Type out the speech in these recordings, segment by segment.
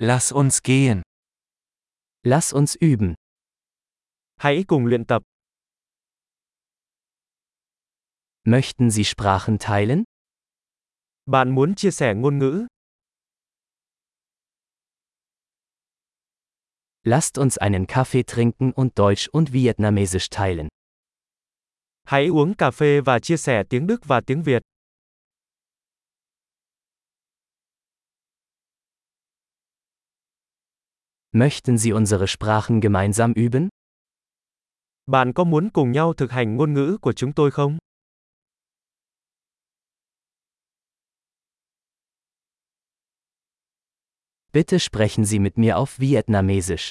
Lass uns gehen. Lass uns üben. Hãy cùng luyện tập. Möchten Sie Sprachen teilen? Bạn muốn chia sẻ ngôn ngữ? Lasst uns einen Kaffee trinken und Deutsch und Vietnamesisch teilen. Hãy uống cà phê và chia sẻ tiếng Đức và tiếng Việt. Möchten Sie unsere Sprachen gemeinsam üben? Bạn có muốn cùng nhau thực hành ngôn ngữ của chúng tôi không? Bitte sprechen Sie mit mir auf Vietnamesisch.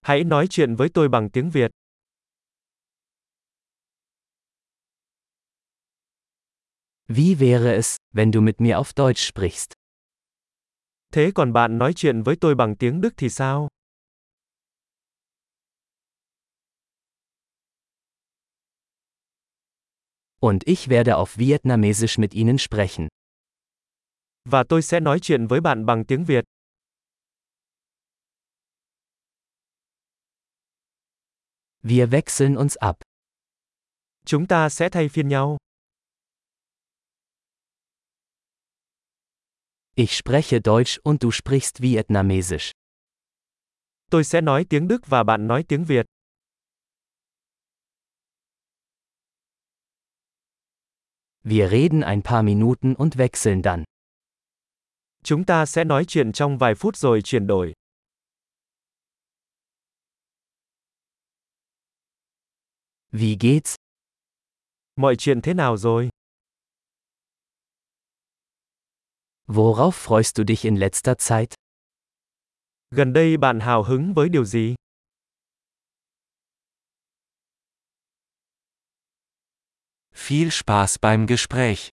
Hãy nói chuyện với tôi bằng tiếng Việt. Wie wäre es, wenn du mit mir auf Deutsch sprichst? Thế còn bạn nói chuyện với tôi bằng tiếng Đức thì sao? Und ich werde auf Vietnamesisch mit Ihnen sprechen. Và tôi sẽ nói chuyện với bạn bằng tiếng Việt. Wir wechseln uns ab. Chúng ta sẽ thay phiên nhau. Ich spreche Deutsch und du sprichst Vietnamesisch. Tôi sẽ nói tiếng Đức và bạn nói tiếng Việt. Wir reden ein paar Minuten und wechseln dann. Chúng ta sẽ nói chuyện trong vài phút rồi chuyển đổi. Wie geht's? Mọi chuyện thế nào rồi? Worauf freust du dich in letzter Zeit? Gần đây bạn hào hứng với điều gì? Viel Spaß beim Gespräch.